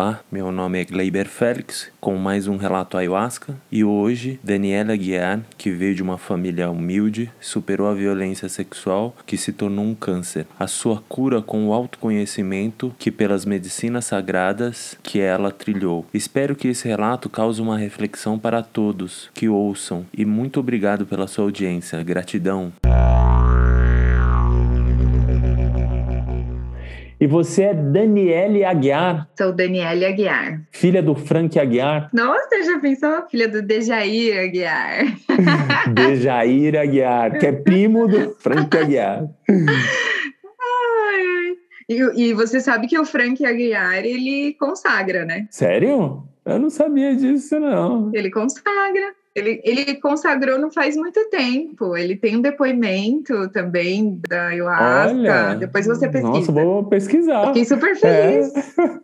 Olá, meu nome é Gleiber Félix, com mais um relato ayahuasca, e hoje Daniela Guiar, que veio de uma família humilde, superou a violência sexual que se tornou um câncer. A sua cura com o autoconhecimento que pelas medicinas sagradas que ela trilhou. Espero que esse relato cause uma reflexão para todos que ouçam e muito obrigado pela sua audiência. Gratidão. E você é Daniele Aguiar. Sou Daniele Aguiar. Filha do Frank Aguiar. Nossa, já pensou? Filha do Dejair Aguiar. Dejair Aguiar, que é primo do Frank Aguiar. Ai, e, e você sabe que o Frank Aguiar, ele consagra, né? Sério? Eu não sabia disso, não. Ele consagra. Ele, ele consagrou não faz muito tempo. Ele tem um depoimento também da ayahuasca. Olha, Depois você pesquisa. Nossa, vou pesquisar. Eu fiquei super feliz.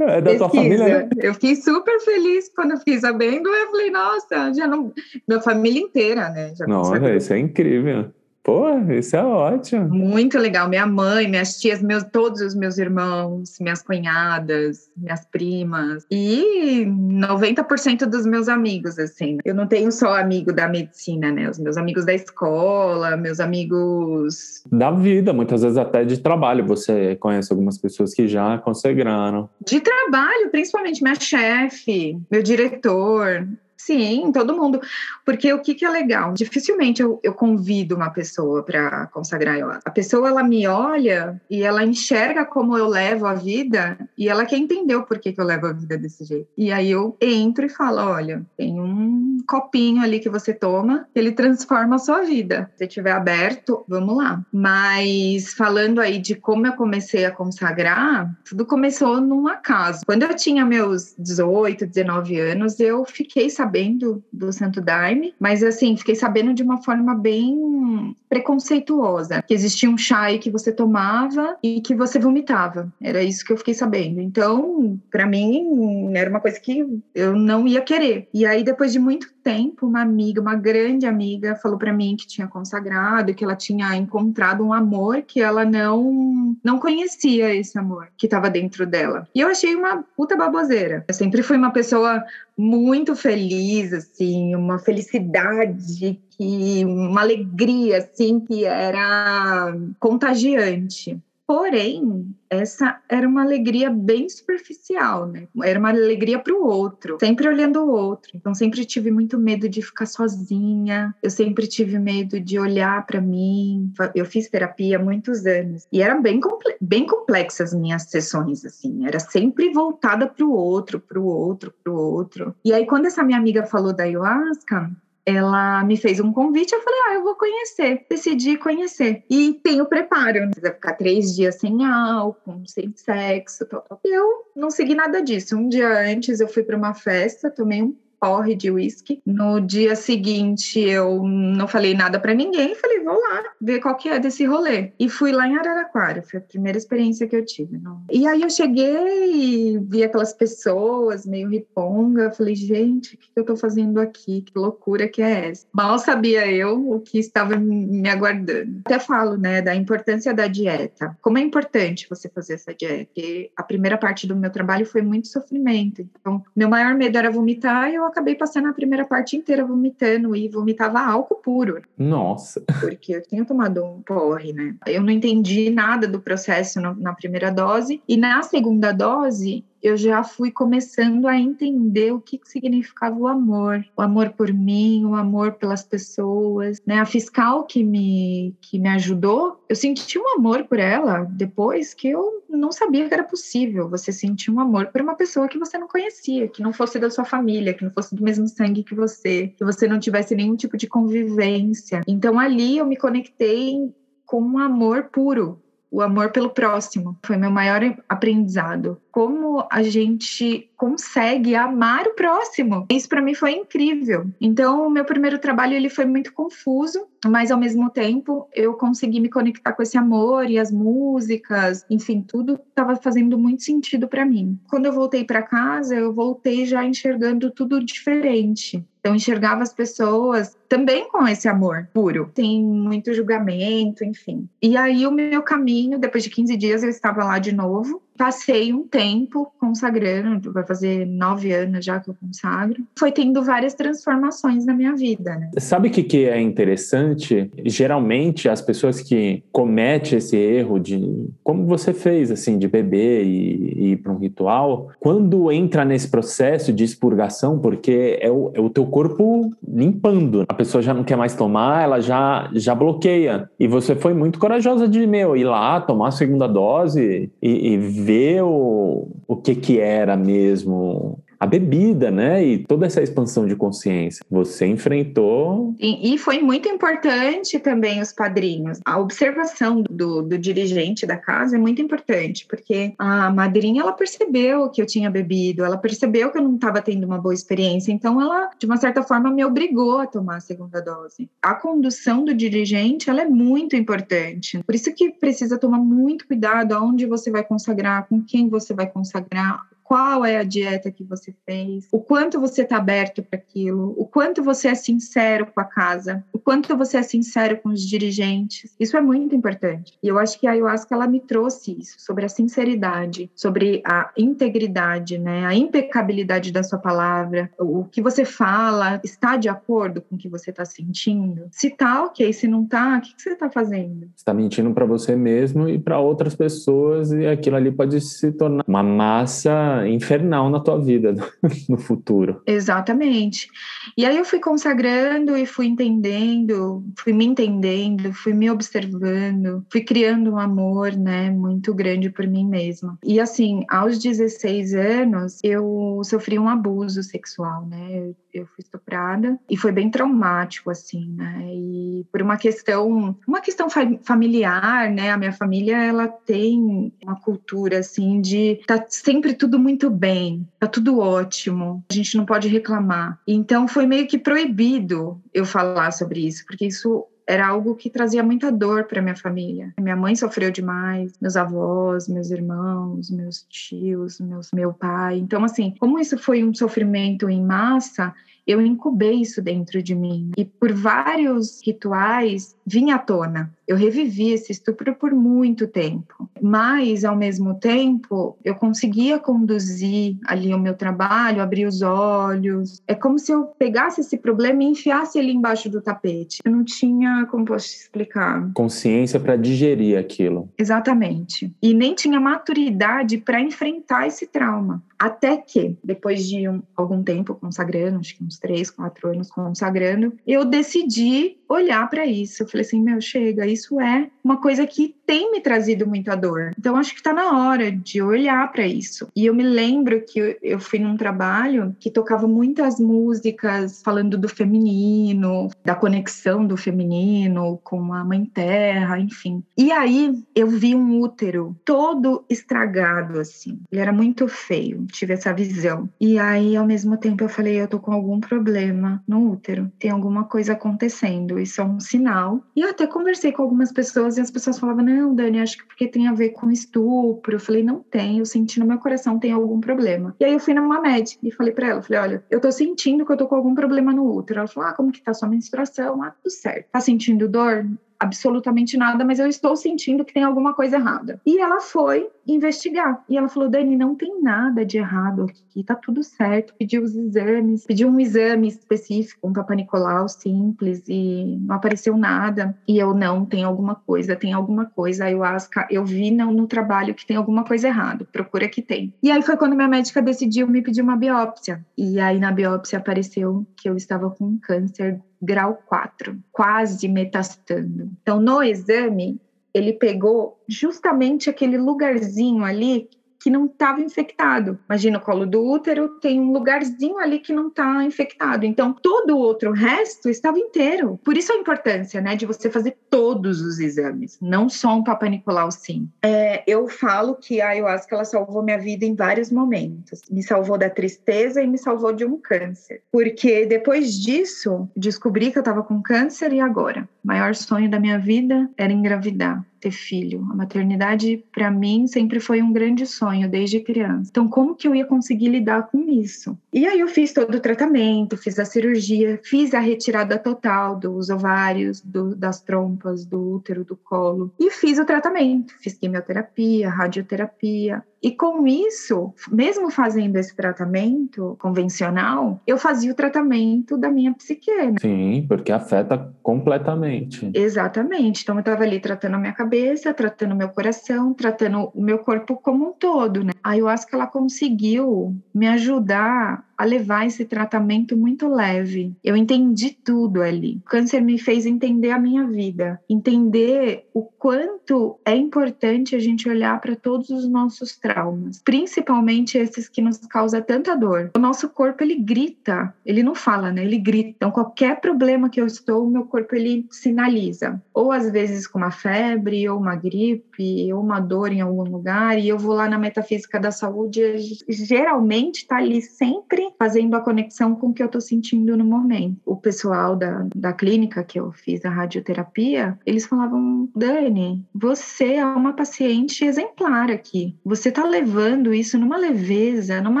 É, é da tua família, né? Eu fiquei super feliz quando eu fiquei sabendo. Eu falei, nossa, já não. Minha família inteira, né? Já nossa, consagrou. isso é incrível. Pô, isso é ótimo. Muito legal. Minha mãe, minhas tias, meus, todos os meus irmãos, minhas cunhadas, minhas primas e 90% dos meus amigos, assim. Eu não tenho só amigo da medicina, né? Os meus amigos da escola, meus amigos. Da vida, muitas vezes até de trabalho. Você conhece algumas pessoas que já consagraram. De trabalho, principalmente minha chefe, meu diretor. Sim, todo mundo. Porque o que, que é legal? Dificilmente eu, eu convido uma pessoa para consagrar ela. A pessoa ela me olha e ela enxerga como eu levo a vida e ela quer entender o porquê que eu levo a vida desse jeito. E aí eu entro e falo: olha, tem um copinho ali que você toma, ele transforma a sua vida. Se tiver aberto, vamos lá. Mas falando aí de como eu comecei a consagrar, tudo começou num acaso. Quando eu tinha meus 18, 19 anos, eu fiquei sabendo sabendo do Santo Daime, mas assim, fiquei sabendo de uma forma bem preconceituosa, que existia um chá que você tomava e que você vomitava. Era isso que eu fiquei sabendo. Então, para mim, era uma coisa que eu não ia querer. E aí, depois de muito tempo, uma amiga, uma grande amiga, falou para mim que tinha consagrado, que ela tinha encontrado um amor que ela não não conhecia esse amor que estava dentro dela. E eu achei uma puta baboseira. Eu sempre fui uma pessoa muito feliz, assim, uma felicidade que uma alegria assim que era contagiante. Porém, essa era uma alegria bem superficial, né? Era uma alegria para o outro, sempre olhando o outro. Então, sempre tive muito medo de ficar sozinha. Eu sempre tive medo de olhar para mim. Eu fiz terapia há muitos anos e eram bem, bem complexas as minhas sessões, assim. Era sempre voltada para o outro, para o outro, para o outro. E aí, quando essa minha amiga falou da ayahuasca, ela me fez um convite, eu falei, ah, eu vou conhecer. Decidi conhecer. E tem o preparo, né? Precisa ficar três dias sem álcool, sem sexo, tal, tal. Eu não segui nada disso. Um dia antes eu fui para uma festa, tomei um porre de uísque. No dia seguinte, eu não falei nada para ninguém, falei, vou lá ver qual que é desse rolê. E fui lá em Araraquara, foi a primeira experiência que eu tive. Não. E aí eu cheguei e vi aquelas pessoas meio riponga, falei, gente, o que eu tô fazendo aqui? Que loucura que é essa? Mal sabia eu o que estava me aguardando. Até falo, né, da importância da dieta. Como é importante você fazer essa dieta? Porque a primeira parte do meu trabalho foi muito sofrimento. Então, meu maior medo era vomitar e eu acabei passando a primeira parte inteira vomitando e vomitava álcool puro. Nossa. Porque eu tinha tomado um porre, né? Eu não entendi nada do processo na primeira dose e na segunda dose eu já fui começando a entender o que, significava o amor, o amor por mim, o amor pelas pessoas, né? A fiscal que me que me ajudou, eu senti um amor por ela depois que eu não sabia que era possível você sentir um amor por uma pessoa que você não conhecia, que não fosse da sua família, que não fosse do mesmo sangue que você, que você não tivesse nenhum tipo de convivência. Então ali eu me conectei com um amor puro, o amor pelo próximo. Foi meu maior aprendizado. Como a gente consegue amar o próximo. Isso para mim foi incrível. Então, o meu primeiro trabalho ele foi muito confuso, mas ao mesmo tempo eu consegui me conectar com esse amor e as músicas, enfim, tudo estava fazendo muito sentido para mim. Quando eu voltei para casa, eu voltei já enxergando tudo diferente. Então, enxergava as pessoas também com esse amor puro. Tem muito julgamento, enfim. E aí, o meu caminho, depois de 15 dias, eu estava lá de novo Passei um tempo consagrando, vai fazer nove anos já que eu consagro. Foi tendo várias transformações na minha vida, né? Sabe o que, que é interessante? Geralmente, as pessoas que cometem esse erro de, como você fez, assim, de beber e, e ir para um ritual, quando entra nesse processo de expurgação, porque é o, é o teu corpo limpando, a pessoa já não quer mais tomar, ela já, já bloqueia. E você foi muito corajosa de, meu, ir lá, tomar a segunda dose e, e ver o, o que que era mesmo a bebida, né? E toda essa expansão de consciência. Você enfrentou. E, e foi muito importante também os padrinhos. A observação do, do, dirigente da casa é muito importante, porque a madrinha ela percebeu que eu tinha bebido, ela percebeu que eu não estava tendo uma boa experiência, então ela, de uma certa forma, me obrigou a tomar a segunda dose. A condução do dirigente ela é muito importante. Por isso que precisa tomar muito cuidado aonde você vai consagrar, com quem você vai consagrar, qual é a dieta que você fez, o quanto você está aberto para aquilo, o quanto você é sincero com a casa, o quanto você é sincero com os dirigentes. Isso é muito importante. E eu acho que a ayahuasca ela me trouxe isso sobre a sinceridade, sobre a integridade, né, a impecabilidade da sua palavra, o que você fala está de acordo com o que você está sentindo. Se tá, ok. Se não tá, o que, que você está fazendo? Está mentindo para você mesmo e para outras pessoas e aquilo ali pode se tornar uma massa infernal na tua vida no futuro. Exatamente. E aí eu fui consagrando e fui entendendo, fui me entendendo, fui me observando, fui criando um amor, né, muito grande por mim mesma. E assim, aos 16 anos, eu sofri um abuso sexual, né? Eu, fui estuprada e foi bem traumático assim, né? E por uma questão, uma questão familiar, né? A minha família ela tem uma cultura assim de tá sempre tudo muito bem, tá tudo ótimo, a gente não pode reclamar. Então foi meio que proibido eu falar sobre isso, porque isso era algo que trazia muita dor para minha família. Minha mãe sofreu demais, meus avós, meus irmãos, meus tios, meus, meu pai. Então, assim, como isso foi um sofrimento em massa, eu incubei isso dentro de mim. E por vários rituais vinha à tona. Eu revivi esse estupro por muito tempo, mas ao mesmo tempo eu conseguia conduzir ali o meu trabalho, abrir os olhos. É como se eu pegasse esse problema e enfiasse ele embaixo do tapete. Eu não tinha, como posso te explicar? Consciência para digerir aquilo. Exatamente. E nem tinha maturidade para enfrentar esse trauma. Até que, depois de um, algum tempo consagrando, acho que uns três, quatro anos consagrando, eu decidi olhar para isso. Eu falei assim: meu, chega, isso é uma coisa que tem me trazido muita dor. Então, acho que está na hora de olhar para isso. E eu me lembro que eu fui num trabalho que tocava muitas músicas falando do feminino, da conexão do feminino com a mãe terra, enfim. E aí eu vi um útero todo estragado, assim. Ele era muito feio, tive essa visão. E aí, ao mesmo tempo, eu falei: eu tô com algum problema no útero, tem alguma coisa acontecendo, isso é um sinal. E eu até conversei com algumas pessoas e as pessoas falavam: não, Dani, acho que porque tem a ver com estupro. Eu falei: não tem, eu senti no meu coração tem algum problema. E aí eu fui numa médica e falei para ela: falei, olha, eu tô sentindo que eu tô com algum problema no útero. Ela falou: ah, como que tá sua menstruação? Ah, tudo certo. Tá sentindo dor? Absolutamente nada, mas eu estou sentindo que tem alguma coisa errada. E ela foi investigar. E ela falou: Dani, não tem nada de errado aqui, tá tudo certo. Pediu os exames, pediu um exame específico, um Papa Nicolau simples, e não apareceu nada. E eu não, tem alguma coisa, tem alguma coisa. A ayahuasca, eu vi no, no trabalho que tem alguma coisa errada, procura que tem. E aí foi quando minha médica decidiu me pedir uma biópsia. E aí na biópsia apareceu que eu estava com câncer grau 4, quase metastando. Então, no exame, ele pegou justamente aquele lugarzinho ali que não estava infectado. Imagina o colo do útero, tem um lugarzinho ali que não está infectado. Então, todo o outro resto estava inteiro. Por isso a importância, né, de você fazer todos os exames, não só um Papa Nicolau sim. É, eu falo que a ayahuasca ela salvou minha vida em vários momentos. Me salvou da tristeza e me salvou de um câncer. Porque depois disso, descobri que eu estava com câncer e agora? O maior sonho da minha vida era engravidar ter filho. A maternidade, para mim, sempre foi um grande sonho desde criança. Então, como que eu ia conseguir lidar com isso? E aí eu fiz todo o tratamento, fiz a cirurgia, fiz a retirada total dos ovários, do, das trompas, do útero, do colo e fiz o tratamento. Fiz quimioterapia, radioterapia E com isso, mesmo fazendo esse tratamento convencional, eu fazia o tratamento da minha psique. Né? Sim, porque afeta completamente. Exatamente. Então eu estava ali tratando a minha cabeça, tratando o meu coração, tratando o meu corpo como um todo, né? A ayahuasca ela conseguiu me ajudar a levar esse tratamento muito leve. Eu entendi tudo ali. O câncer me fez entender a minha vida, entender o quanto é importante a gente olhar para todos os nossos traumas, principalmente esses que nos causam tanta dor. O nosso corpo ele grita, ele não fala, né? Ele grita. Então qualquer problema que eu estou, o meu corpo ele sinaliza. Ou às vezes com uma febre, ou uma gripe, ou uma dor em algum lugar, e eu vou lá na metafísica da saúde, geralmente está ali sempre fazendo a conexão com o que eu estou sentindo no momento. O pessoal da, da clínica que eu fiz a radioterapia, eles falavam: Dani, você é uma paciente exemplar aqui. Você está levando isso numa leveza, numa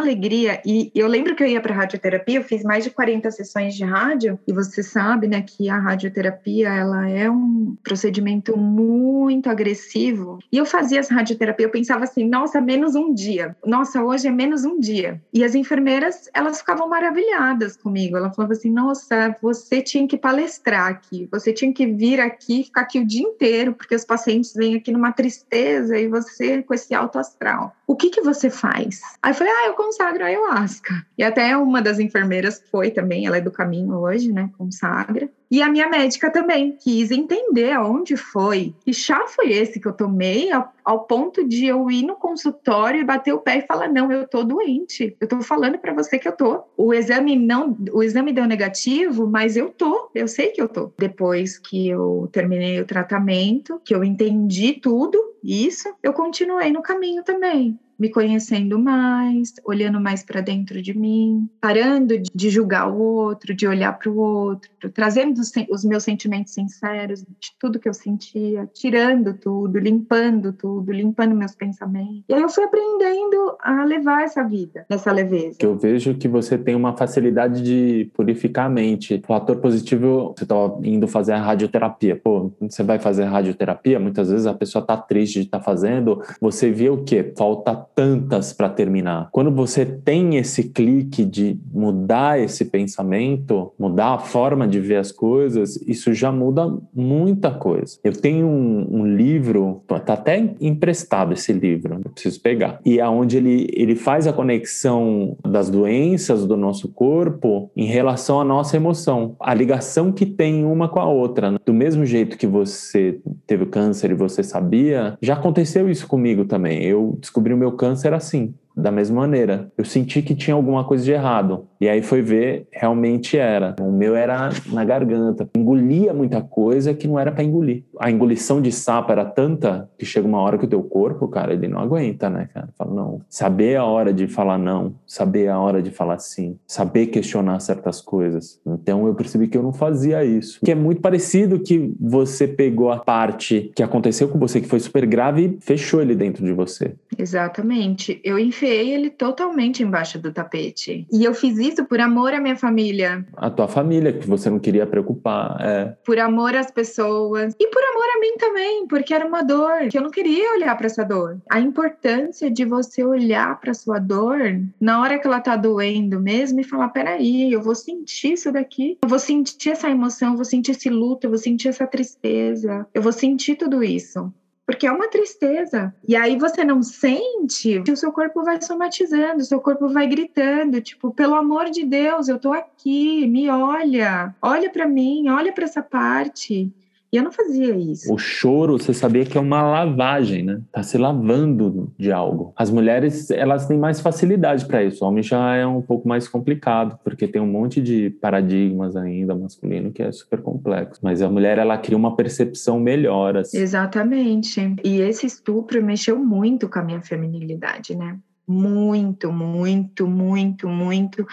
alegria. E eu lembro que eu ia para radioterapia, eu fiz mais de 40 sessões de rádio, e você sabe, né, que a radioterapia ela é um procedimento muito agressivo. E eu fazia essa radioterapia, eu pensava assim: nossa, menos um dia. Nossa, hoje é menos um dia. E as enfermeiras elas ficavam maravilhadas comigo. Ela falava assim: nossa, você tinha que palestrar aqui, você tinha que vir aqui, ficar aqui o dia inteiro, porque os pacientes vêm aqui numa tristeza e você com esse alto astral. O que que você faz? Aí eu falei: ah, eu consagro a ayahuasca. E até uma das enfermeiras foi também, ela é do caminho hoje, né? Consagra. E a minha médica também quis entender aonde foi. Que chá foi esse que eu tomei ao, ao, ponto de eu ir no consultório e bater o pé e falar: "Não, eu tô doente. Eu tô falando para você que eu tô. O exame não, o exame deu negativo, mas eu tô. Eu sei que eu tô". Depois que eu terminei o tratamento, que eu entendi tudo, isso, eu continuei no caminho também me conhecendo mais, olhando mais para dentro de mim, parando de julgar o outro, de olhar para o outro, trazendo os meus sentimentos sinceros de tudo que eu sentia, tirando tudo, limpando tudo, limpando meus pensamentos. E aí eu fui aprendendo a levar essa vida nessa leveza. Eu vejo que você tem uma facilidade de purificar a mente. O fator positivo, você estava indo fazer a radioterapia. Pô, você vai fazer radioterapia, muitas vezes a pessoa está triste de estar tá fazendo, você vê o quê? Falta tantas para terminar. Quando você tem esse clique de mudar esse pensamento, mudar a forma de ver as coisas, isso já muda muita coisa. Eu tenho um, um livro, tá até emprestado esse livro, eu preciso pegar. E aonde é ele ele faz a conexão das doenças do nosso corpo em relação à nossa emoção, a ligação que tem uma com a outra. Né? Do mesmo jeito que você teve câncer e você sabia, já aconteceu isso comigo também. Eu descobri o meu câncer assim da mesma maneira. Eu senti que tinha alguma coisa de errado. E aí foi ver, realmente era. O meu era na garganta. Engolia muita coisa que não era para engolir. A engolição de sapo era tanta que chega uma hora que o teu corpo, cara, ele não aguenta, né, cara? Fala, não. Saber a hora de falar não, saber a hora de falar sim, saber questionar certas coisas. Então eu percebi que eu não fazia isso. Que é muito parecido que você pegou a parte que aconteceu com você, que foi super grave, e fechou ele dentro de você. Exatamente. Eu, enfiei ele totalmente embaixo do tapete. E eu fiz isso por amor à minha família. A tua família, que você não queria preocupar. É. Por amor às pessoas. E por amor a mim também, porque era uma dor, que eu não queria olhar para essa dor. A importância de você olhar para sua dor na hora que ela tá doendo mesmo e falar: peraí, eu vou sentir isso daqui. Eu vou sentir essa emoção, eu vou sentir esse luto, eu vou sentir essa tristeza, eu vou sentir tudo isso porque é uma tristeza. E aí você não sente, o seu corpo vai somatizando, o seu corpo vai gritando, tipo, pelo amor de Deus, eu tô aqui, me olha, olha para mim, olha para essa parte. E eu não fazia isso. O choro, você sabia que é uma lavagem, né? Tá se lavando de algo. As mulheres, elas têm mais facilidade para isso. O homem já é um pouco mais complicado, porque tem um monte de paradigmas ainda masculino que é super complexo. Mas a mulher, ela cria uma percepção melhor. Assim. Exatamente. E esse estupro mexeu muito com a minha feminilidade, né? Muito, muito, muito, muito.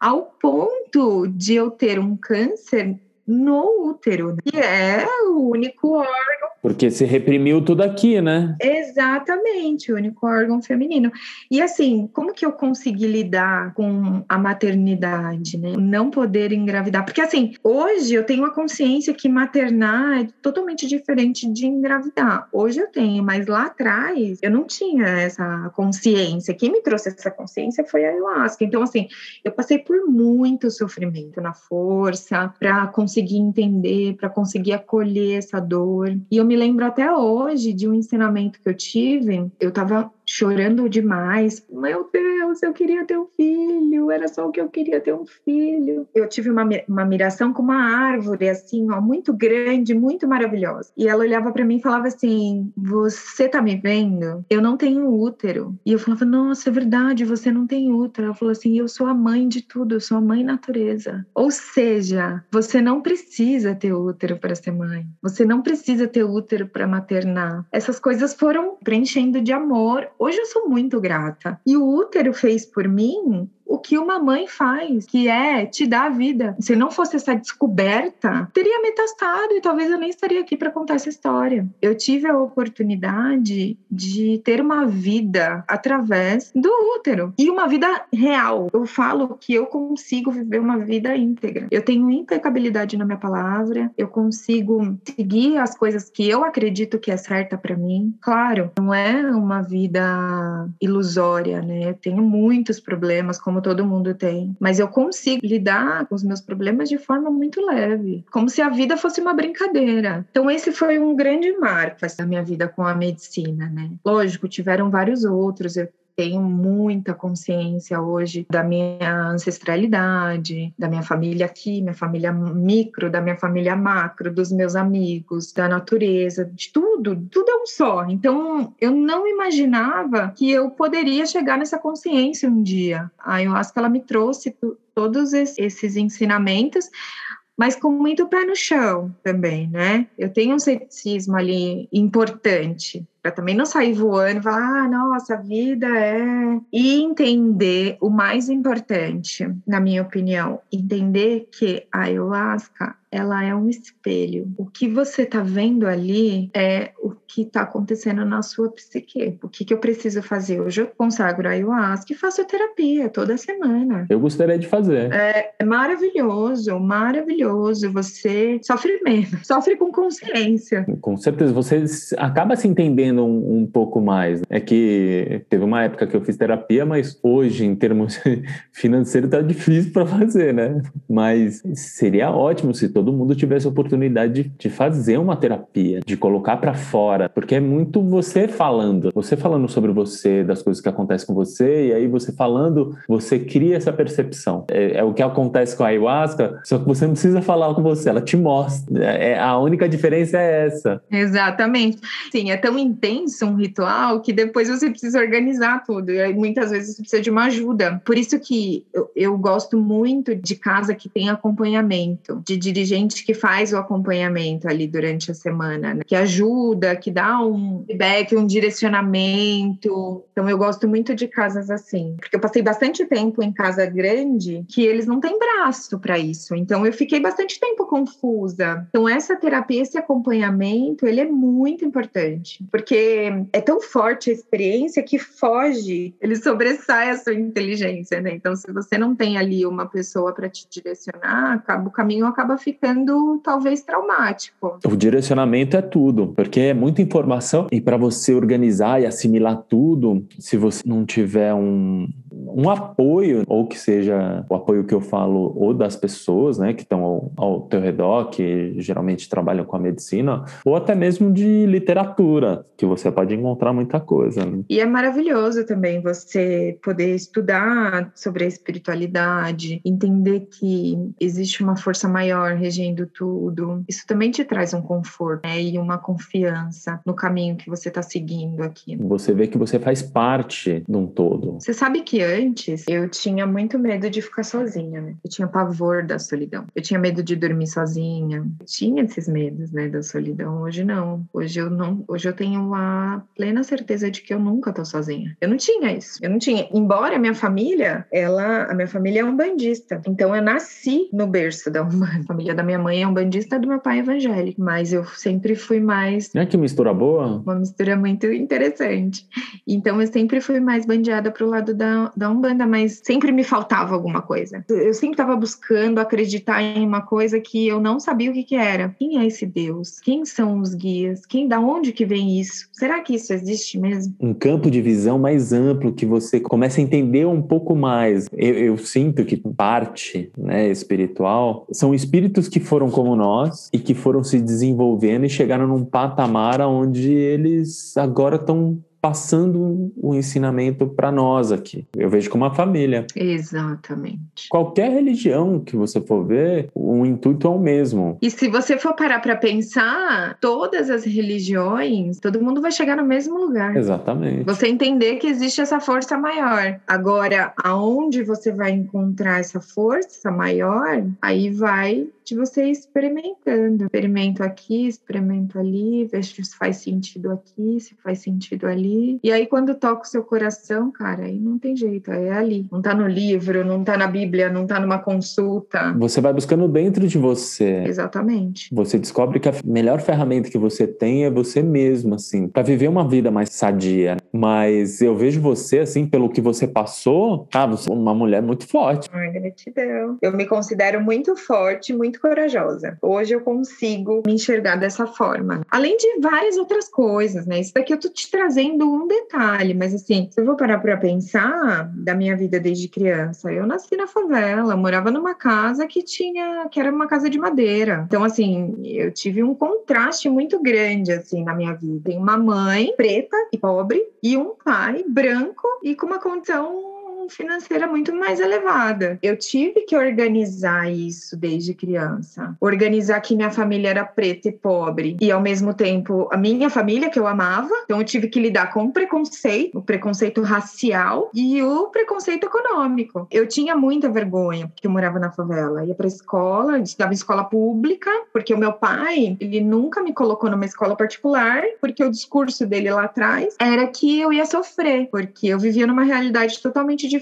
Ao ponto de eu ter um câncer no útero, que é o único órgão Porque se reprimiu tudo aqui, né? Exatamente, o único órgão feminino. E assim, como que eu consegui lidar com a maternidade, né? Não poder engravidar. Porque assim, hoje eu tenho a consciência que maternar é totalmente diferente de engravidar. Hoje eu tenho, mas lá atrás eu não tinha essa consciência. Quem me trouxe essa consciência foi a ayahuasca. Então, assim, eu passei por muito sofrimento na força para conseguir entender, para conseguir acolher essa dor. E eu me lembro até hoje de um ensinamento que eu tive. Eu estava chorando demais. Meu Deus, eu queria ter um filho, era só o que eu queria ter um filho. Eu tive uma, uma miração com uma árvore, assim, ó, muito grande, muito maravilhosa. E ela olhava para mim e falava assim: Você tá me vendo? Eu não tenho útero. E eu falava: Nossa, é verdade, você não tem útero. Ela falou assim: Eu sou a mãe de tudo, eu sou a mãe natureza. Ou seja, você não precisa ter útero para ser mãe. Você não precisa ter útero para maternar. Essas coisas foram preenchendo de amor Hoje eu sou muito grata. E o útero fez por mim o que uma mãe faz, que é te dar a vida. Se não fosse essa descoberta, teria metastado e talvez eu nem estaria aqui para contar essa história. Eu tive a oportunidade de ter uma vida através do útero e uma vida real. Eu falo que eu consigo viver uma vida íntegra. Eu tenho impecabilidade na minha palavra, eu consigo seguir as coisas que eu acredito que é certa para mim. Claro, não é uma vida ilusória, né? Eu tenho muitos problemas como como todo mundo tem, mas eu consigo lidar com os meus problemas de forma muito leve, como se a vida fosse uma brincadeira. Então esse foi um grande marco da minha vida com a medicina, né? Lógico, tiveram vários outros. Eu tenho muita consciência hoje da minha ancestralidade, da minha família aqui, minha família micro, da minha família macro, dos meus amigos, da natureza, de tudo, tudo é um só. Então, eu não imaginava que eu poderia chegar nessa consciência um dia. A ayahuasca ela me trouxe todos esses ensinamentos, mas com muito pé no chão também, né? Eu tenho um ceticismo ali importante, para também não sair voando e falar, ah, nossa, a vida é. E entender o mais importante, na minha opinião, entender que a ayahuasca ela é um espelho. O que você está vendo ali é o que está acontecendo na sua psique. O que, que eu preciso fazer? Hoje eu consagro a ayahuasca e faço terapia toda semana. Eu gostaria de fazer. É, é maravilhoso, maravilhoso. Você sofre menos, sofre com consciência. Com certeza, você acaba se entendendo um, um pouco mais. É que teve uma época que eu fiz terapia, mas hoje, em termos financeiros, tá difícil para fazer, né? Mas seria ótimo se todo mundo tivesse a oportunidade de, de fazer uma terapia, de colocar para fora, porque é muito você falando, você falando sobre você, das coisas que acontecem com você, e aí você falando, você cria essa percepção. É, é o que acontece com a ayahuasca, só que você não precisa falar com você, ela te mostra. É, a única diferença é essa. Exatamente. Sim, é tão intenso um ritual que depois você precisa organizar tudo, e aí muitas vezes você precisa de uma ajuda. Por isso que eu, eu gosto muito de casa que tem acompanhamento, de dirigir gente que faz o acompanhamento ali durante a semana, né? que ajuda, que dá um feedback, um direcionamento. Então eu gosto muito de casas assim, porque eu passei bastante tempo em casa grande que eles não têm braço para isso. Então eu fiquei bastante tempo confusa. Então essa terapia, esse acompanhamento, ele é muito importante, porque é tão forte a experiência que foge, ele sobressai a sua inteligência, né? Então se você não tem ali uma pessoa para te direcionar, acaba, o caminho acaba ficando ficando talvez traumático. O direcionamento é tudo, porque é muita informação e para você organizar e assimilar tudo, se você não tiver um, um apoio, ou que seja o apoio que eu falo, ou das pessoas né, que estão ao, ao teu redor, que geralmente trabalham com a medicina, ou até mesmo de literatura, que você pode encontrar muita coisa. Né? E é maravilhoso também você poder estudar sobre a espiritualidade, entender que existe uma força maior regendo tudo. Isso também te traz um conforto né, e uma confiança no caminho que você está seguindo aqui. Você vê que você faz parte de um todo. Você sabe que antes, eu tinha muito medo de ficar sozinha, né? Eu tinha pavor da solidão. Eu tinha medo de dormir sozinha. Eu tinha esses medos, né, da solidão. Hoje não. Hoje eu não, hoje eu tenho a plena certeza de que eu nunca tô sozinha. Eu não tinha isso. Eu não tinha. Embora a minha família, ela, a minha família é um bandista. Então eu nasci no berço da Umbanda. A família da minha mãe é um bandista, do meu pai é evangélico, mas eu sempre fui mais Não é que mistura boa? uma mistura muito interessante. Então eu sempre fui mais bandeada pro lado da, da Umbanda, mas sempre me faltava alguma coisa. Eu sempre estava buscando acreditar em uma coisa que eu não sabia o que, que era. Quem é esse Deus? Quem são os guias? Quem, da onde que vem isso? Será que isso existe mesmo? um campo de visão mais amplo que você começa a entender um pouco mais. Eu, eu sinto que parte né, espiritual são espíritos que foram como nós e que foram se desenvolvendo e chegaram num patamar onde eles agora estão passando o ensinamento para nós aqui. Eu vejo como uma família. Exatamente. Qualquer religião que você for ver, o intuito é o mesmo. E se você for parar para pensar, todas as religiões, todo mundo vai chegar no mesmo lugar. Exatamente. Você entender que existe essa força maior. Agora, aonde você vai encontrar essa força maior, aí vai de você experimentando. Experimento aqui, experimento ali, vejo se faz sentido aqui, se faz sentido ali. E aí, quando toca o seu coração, cara, aí não tem jeito, é ali. Não tá no livro, não tá na Bíblia, não tá numa consulta. Você vai buscando dentro de você. Exatamente. Você descobre que a melhor ferramenta que você tem é você mesmo, assim, para viver uma vida mais sadia. Mas eu vejo você, assim, pelo que você passou, ah, você é uma mulher muito forte. Ai, gratidão. Eu me considero muito forte, muito corajosa. Hoje eu consigo me enxergar dessa forma. Além de várias outras coisas, né? Isso daqui eu tô te trazendo um detalhe, mas assim, se eu vou parar pra pensar da minha vida desde criança, eu nasci na favela, morava numa casa que tinha, que era uma casa de madeira. Então, assim, eu tive um contraste muito grande, assim, na minha vida. Tem uma mãe preta e pobre e um pai branco e com uma condição financeira muito mais elevada. Eu tive que organizar isso desde criança. Organizar que minha família era preta e pobre e ao mesmo tempo a minha família que eu amava. Então eu tive que lidar com o preconceito, o preconceito racial e o preconceito econômico. Eu tinha muita vergonha porque eu morava na favela. Ia para escola, estudava em escola pública, porque o meu pai, ele nunca me colocou numa escola particular, porque o discurso dele lá atrás era que eu ia sofrer, porque eu vivia numa realidade totalmente diferente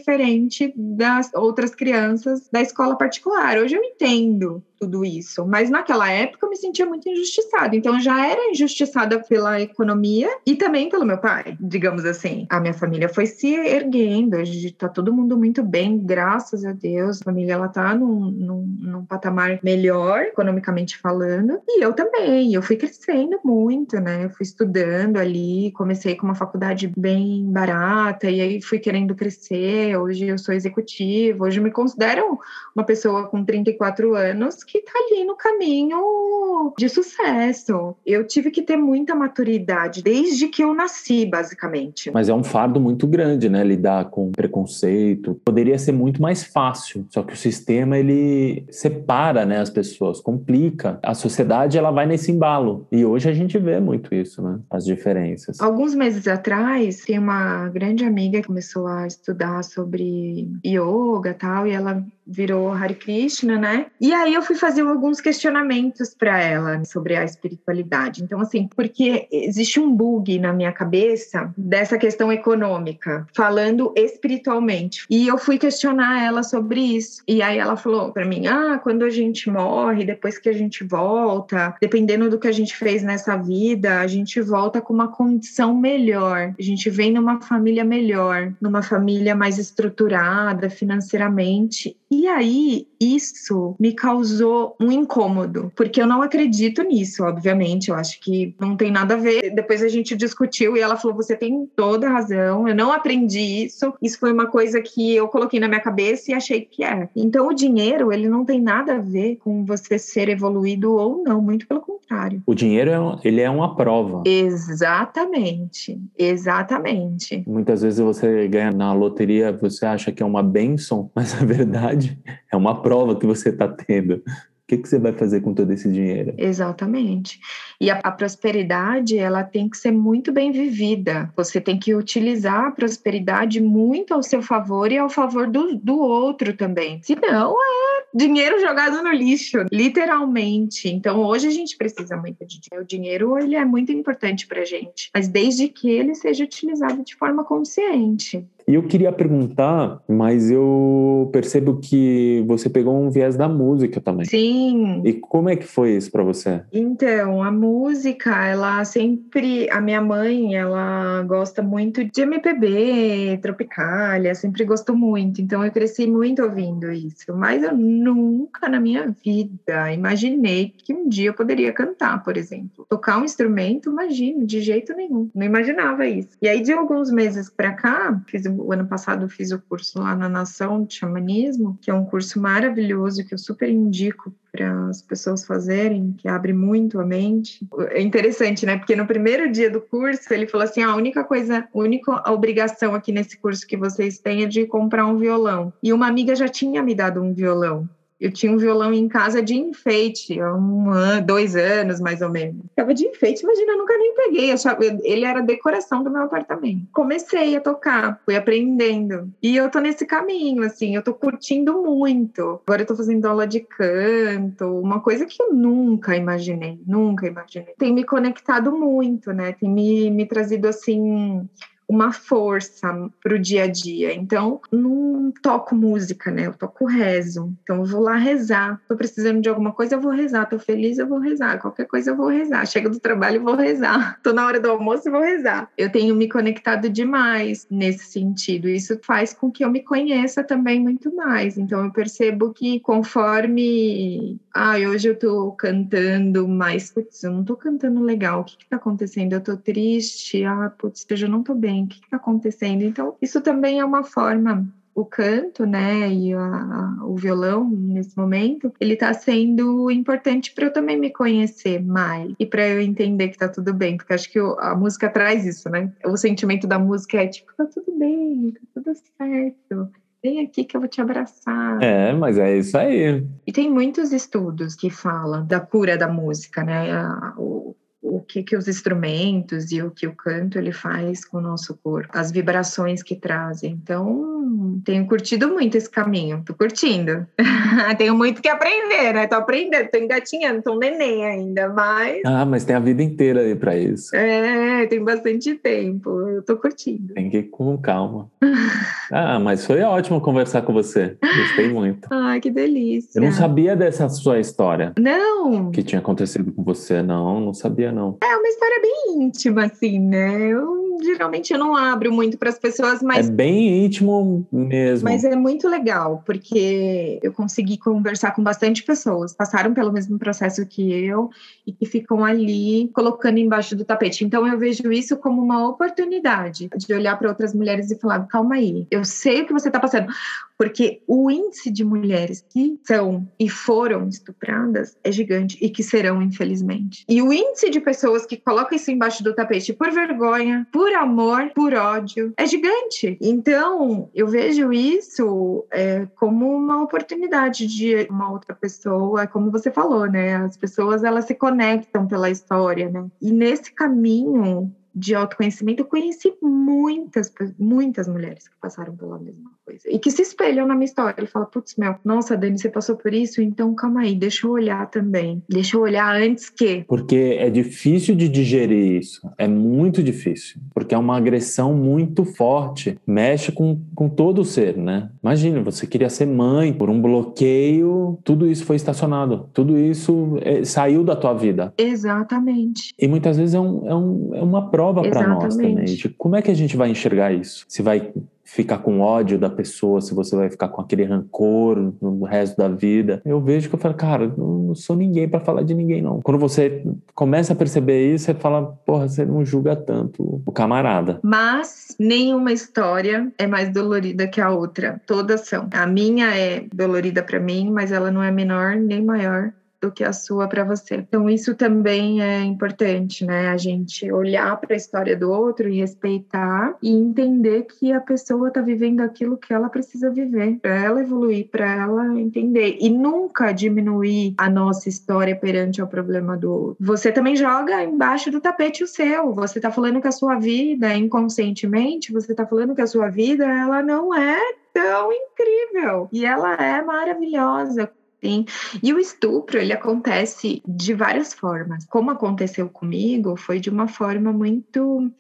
das outras crianças da escola particular. Hoje eu entendo tudo isso, mas naquela época eu me sentia muito injustiçada. Então já era injustiçada pela economia e também pelo meu pai, digamos assim. A minha família foi se erguendo, hoje tá todo mundo muito bem, graças a Deus. A família ela tá num, num, num patamar melhor, economicamente falando, e eu também. Eu fui crescendo muito, né? Eu fui estudando ali, comecei com uma faculdade bem barata e aí fui querendo crescer. Hoje eu sou executiva, hoje me considero uma pessoa com 34 anos que tá ali no caminho de sucesso. Eu tive que ter muita maturidade desde que eu nasci, basicamente. Mas é um fardo muito grande, né? Lidar com preconceito. Poderia ser muito mais fácil. Só que o sistema, ele separa né, as pessoas, complica. A sociedade, ela vai nesse embalo. E hoje a gente vê muito isso, né? As diferenças. Alguns meses atrás, tem uma grande amiga que começou a estudar sobre yoga e tal, e ela virou Hare Krishna, né? E aí eu fui fazer alguns questionamentos para ela sobre a espiritualidade. Então, assim, porque existe um bug na minha cabeça dessa questão econômica, falando espiritualmente. E eu fui questionar ela sobre isso. E aí ela falou para mim: ah, quando a gente morre, depois que a gente volta, dependendo do que a gente fez nessa vida, a gente volta com uma condição melhor. A gente vem numa família melhor, numa família mais estruturada financeiramente. E aí, isso me causou um incômodo, porque eu não acredito nisso, obviamente. Eu acho que não tem nada a ver. Depois a gente discutiu e ela falou: você tem toda a razão, eu não aprendi isso. Isso foi uma coisa que eu coloquei na minha cabeça e achei que é. Então, o dinheiro, ele não tem nada a ver com você ser evoluído ou não, muito pelo contrário. O dinheiro, é, ele é uma prova. Exatamente, exatamente. Muitas vezes você ganha na loteria, você acha que é uma bênção, mas na verdade é uma prova que você está tendo. que, que você vai fazer com todo esse dinheiro? Exatamente. E a, a, prosperidade, ela tem que ser muito bem vivida. Você tem que utilizar a prosperidade muito ao seu favor e ao favor do, do outro também. Senão, é dinheiro jogado no lixo, literalmente. Então, hoje a gente precisa muito de dinheiro. O dinheiro, ele é muito importante pra gente. Mas desde que ele seja utilizado de forma consciente. E eu queria perguntar, mas eu percebo que você pegou um viés da música também. Sim. E como é que foi isso para você? Então, a música, ela sempre. A minha mãe, ela gosta muito de MPB, Tropicália, sempre gostou muito. Então, eu cresci muito ouvindo isso. Mas eu nunca na minha vida imaginei que um dia eu poderia cantar, por exemplo. Tocar um instrumento, imagino, de jeito nenhum. Não imaginava isso. E aí, de alguns meses para cá, fiz o ano passado eu fiz o curso lá na Nação de Xamanismo, que é um curso maravilhoso que eu super indico para as pessoas fazerem, que abre muito a mente. É interessante, né? Porque no primeiro dia do curso ele falou assim: ah, a única coisa, a única obrigação aqui nesse curso que vocês têm é de comprar um violão. E uma amiga já tinha me dado um violão eu tinha um violão em casa de enfeite, há um ano, dois anos mais ou menos. Ficava de enfeite, imagina, eu nunca nem peguei. Ele era decoração do meu apartamento. Comecei a tocar, fui aprendendo. E eu tô nesse caminho, assim, eu tô curtindo muito. Agora eu tô fazendo aula de canto, uma coisa que eu nunca imaginei, nunca imaginei. Tem me conectado muito, né? Tem me, me trazido, assim, uma força para o dia a dia. Então, não toco música, né? Eu toco rezo. Então, eu vou lá rezar. Tô precisando de alguma coisa, eu vou rezar. Tô feliz, eu vou rezar. Qualquer coisa, eu vou rezar. Chego do trabalho, eu vou rezar. Tô na hora do almoço, eu vou rezar. Eu tenho me conectado demais nesse sentido. Isso faz com que eu me conheça também muito mais. Então, eu percebo que conforme. Ah, hoje eu tô cantando mais. Putz, eu não tô cantando legal. O que que tá acontecendo? Eu tô triste. Ah, putz, eu já não tô bem o que está acontecendo? Então, isso também é uma forma o canto, né, e a, a, o violão nesse momento, ele está sendo importante para eu também me conhecer mais e para eu entender que tá tudo bem, porque acho que o, a música traz isso, né? O sentimento da música é tipo, tá tudo bem, tá tudo certo. Vem aqui que eu vou te abraçar. É, mas é isso aí. E tem muitos estudos que falam da cura da música, né? O que, que os instrumentos e o que o canto ele faz com o nosso corpo, as vibrações que trazem. Então, tenho curtido muito esse caminho, tô curtindo. tenho muito que aprender, né? Tô aprendendo, tô engatinhando, tô um neném ainda, mas. Ah, mas tem a vida inteira aí pra isso. É, tem bastante tempo, eu tô curtindo. Tem que ir com calma. ah, mas foi ótimo conversar com você, gostei muito. Ai, que delícia. Eu não sabia dessa sua história. Não. Que tinha acontecido com você, não, não sabia não. É uma história bem íntima, assim, né? Eu geralmente eu não abro muito para as pessoas, mas. É bem íntimo mesmo. Mas é muito legal, porque eu consegui conversar com bastante pessoas, passaram pelo mesmo processo que eu e que ficam ali colocando embaixo do tapete. Então eu vejo isso como uma oportunidade de olhar para outras mulheres e falar: calma aí, eu sei o que você está passando. Porque o índice de mulheres que são e foram estupradas é gigante e que serão, infelizmente. E o índice de pessoas que colocam isso embaixo do tapete por vergonha, por amor, por ódio, é gigante. Então, eu vejo isso é, como uma oportunidade de uma outra pessoa, como você falou, né? As pessoas elas se conectam pela história, né? E nesse caminho de autoconhecimento, eu conheci muitas, muitas mulheres que passaram pela mesma coisa e que se espelham na minha história. Ele fala, putz, meu, nossa, Dani, você passou por isso, então calma aí, deixa eu olhar também. Deixa eu olhar antes que. Porque é difícil de digerir isso, é muito difícil, porque é uma agressão muito forte, mexe com, com todo o ser, né? Imagina, você queria ser mãe, por um bloqueio, tudo isso foi estacionado, tudo isso é, saiu da tua vida. Exatamente. E muitas vezes é, um, é, um, é uma prova para nós também. De como é que a gente vai enxergar isso? Se vai ficar com ódio da pessoa, se você vai ficar com aquele rancor no resto da vida. Eu vejo que eu falo, cara, não sou ninguém para falar de ninguém, não. Quando você começa a perceber isso, você fala, porra, você não julga tanto o camarada. Mas nenhuma história é mais dolorida que a outra. Todas são. A minha é dolorida para mim, mas ela não é menor nem maior do que a sua para você. Então, isso também é importante, né? A gente olhar para a história do outro e respeitar e entender que a pessoa está vivendo aquilo que ela precisa viver, para ela evoluir, para ela entender. E nunca diminuir a nossa história perante o problema do outro. Você também joga embaixo do tapete o seu. Você está falando que a sua vida, inconscientemente, você está falando que a sua vida, ela não é tão incrível. E ela é maravilhosa. Sim. E o estupro, ele acontece de várias formas. Como aconteceu comigo, foi de uma forma muito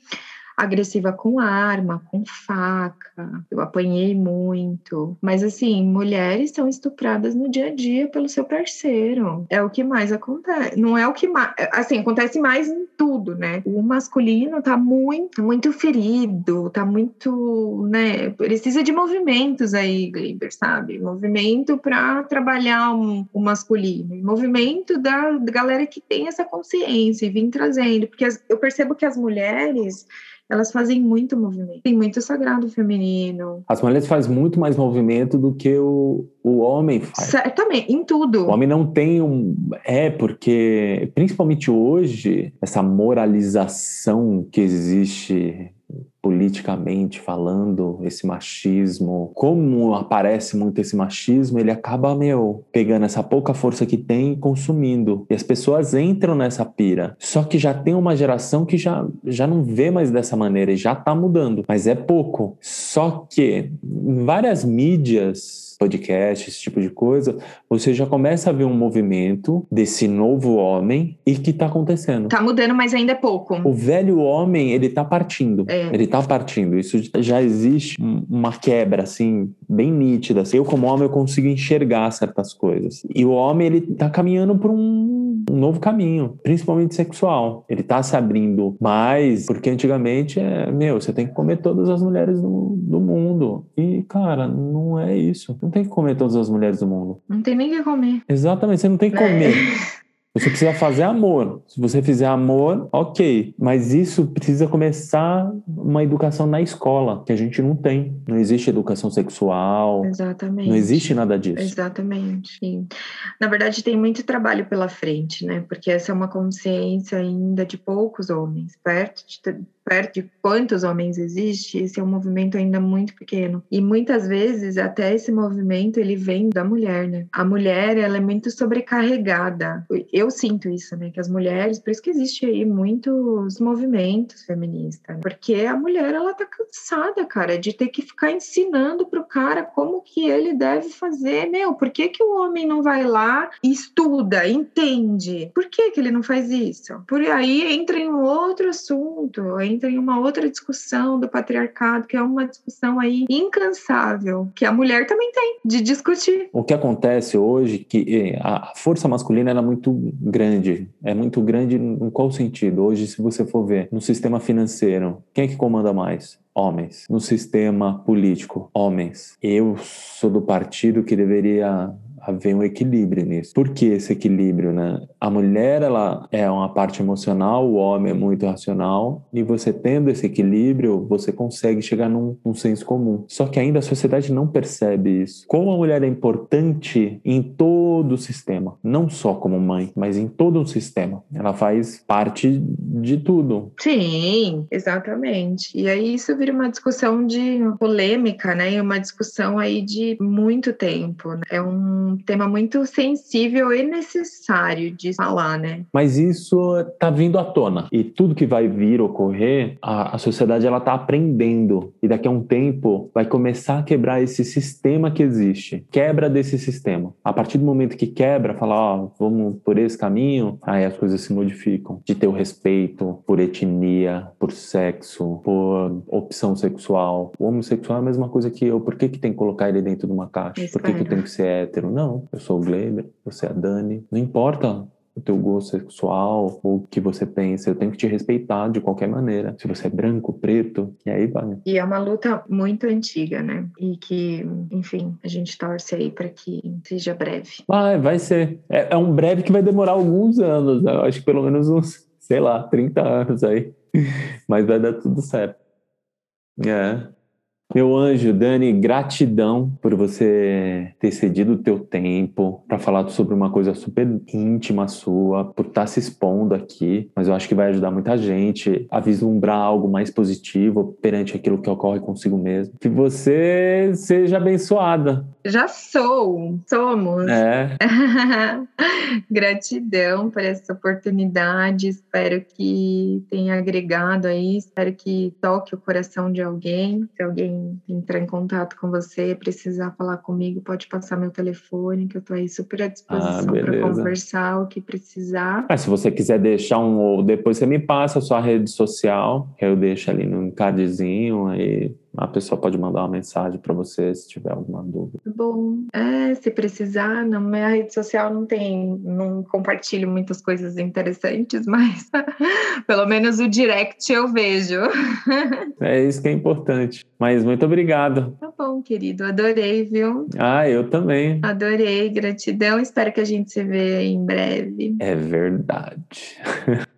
agressiva com arma, com faca. Eu apanhei muito. Mas assim, mulheres são estupradas no dia a dia pelo seu parceiro. É o que mais acontece. Não é o que mais, assim, acontece mais em tudo, né? O masculino tá muito, muito ferido, tá muito, né, precisa de movimentos aí, Gleiber, sabe? Movimento para trabalhar um, o masculino, movimento da, galera que tem essa consciência e vim trazendo, porque as, eu percebo que as mulheres elas fazem muito movimento. Tem muito sagrado feminino. As mulheres fazem muito mais movimento do que o, o homem faz. Certamente, em tudo. O homem não tem um. É, porque, principalmente hoje, essa moralização que existe politicamente falando, esse machismo, como aparece muito esse machismo, ele acaba, meu, pegando essa pouca força que tem e consumindo. E as pessoas entram nessa pira. Só que já tem uma geração que já, já não vê mais dessa maneira e já tá mudando. Mas é pouco. Só que várias mídias podcast, esse tipo de coisa, você já começa a ver um movimento desse novo homem e que está acontecendo. Tá mudando, mas ainda é pouco. O velho homem, ele tá partindo. É. Ele tá partindo. Isso já existe uma quebra, assim, bem nítida. Eu, como homem, eu consigo enxergar certas coisas. E o homem, ele tá caminhando por um, um novo caminho, principalmente sexual. Ele tá se abrindo mais, porque antigamente é, meu, você tem que comer todas as mulheres do, do mundo. E, cara, não é isso. Não tem que comer todas as mulheres do mundo. Não tem nem que comer. Exatamente, você não tem que comer. É. Você precisa fazer amor. Se você fizer amor, ok. Mas isso precisa começar uma educação na escola, que a gente não tem. Não existe educação sexual. Exatamente. Não existe nada disso. Exatamente. Sim. Na verdade, tem muito trabalho pela frente, né? Porque essa é uma consciência ainda de poucos homens, perto de perto de quantos homens existe, esse é um movimento ainda muito pequeno. E muitas vezes até esse movimento ele vem da mulher, né? A mulher, ela é muito sobrecarregada. Eu sinto isso, né? Que as mulheres, por isso que existe aí muitos movimentos feministas, porque a mulher ela tá cansada, cara, de ter que ficar ensinando pro cara como que ele deve fazer. Meu, por que que o homem não vai lá e estuda, entende? Por que que ele não faz isso? Por aí entra em um outro assunto, entra em uma outra discussão do patriarcado, que é uma discussão aí incansável, que a mulher também tem, de discutir. O que acontece hoje que eh, a força masculina é muito grande. É muito grande em qual sentido? Hoje, se você for ver, no sistema financeiro, quem é que comanda mais? Homens. No sistema político, homens. Eu sou do partido que deveria haver um equilíbrio nisso. Por que esse equilíbrio, né? A mulher, ela é uma parte emocional, o homem é muito racional, e você tendo esse equilíbrio, você consegue chegar num, num senso comum. Só que ainda a sociedade não percebe isso. Como a mulher é importante em todo o sistema, não só como mãe, mas em todo o sistema. Ela faz parte de tudo. Sim, exatamente. E aí isso vira uma discussão de polêmica, né? E uma discussão aí de muito tempo. Né? É um tema muito sensível e necessário de falar, né? Mas isso tá vindo à tona. E tudo que vai vir ocorrer, a, a sociedade ela tá aprendendo. E daqui a um tempo vai começar a quebrar esse sistema que existe. Quebra desse sistema. A partir do momento que quebra, fala, ó, vamos por esse caminho, aí as coisas se modificam. De ter o respeito por etnia, por sexo, por opção sexual. O homossexual é a mesma coisa que eu. Por que, que tem que colocar ele dentro de uma caixa? Por que, que eu tenho que ser hétero? Não, eu sou o Gleiber, você é a Dani. Não importa o teu gosto sexual ou o que você pensa, eu tenho que te respeitar de qualquer maneira. Se você é branco, preto, e aí vai. E é uma luta muito antiga, né? E que, enfim, a gente torce aí para que seja breve. Vai, vai ser. É, é, um breve que vai demorar alguns anos, né? eu acho que pelo menos uns, sei lá, 30 anos aí. Mas vai dar tudo certo. É. Meu anjo, Dani, gratidão por você ter cedido o teu tempo para falar sobre uma coisa super íntima sua, por estar tá se expondo aqui, mas eu acho que vai ajudar muita gente a vislumbrar algo mais positivo perante aquilo que ocorre consigo mesmo. Que você seja abençoada. Já sou, somos. É. gratidão por essa oportunidade, espero que tenha agregado aí, espero que toque o coração de alguém, se alguém entrar em contato com você, precisar falar comigo, pode passar meu telefone, que eu estou aí super à disposição ah, para conversar o que precisar. Ah, se você quiser deixar um, depois você me passa a sua rede social, que eu deixo ali no cardzinho, aí a pessoa pode mandar uma mensagem para você se tiver alguma dúvida. Bom, é, se precisar, na minha rede social não tem, não compartilho muitas coisas interessantes, mas pelo menos o direct eu vejo. é isso que é importante. Mas muito obrigado. Tá bom, querido, adorei, viu? Ah, eu também. Adorei, gratidão. Espero que a gente se vê em breve. É verdade.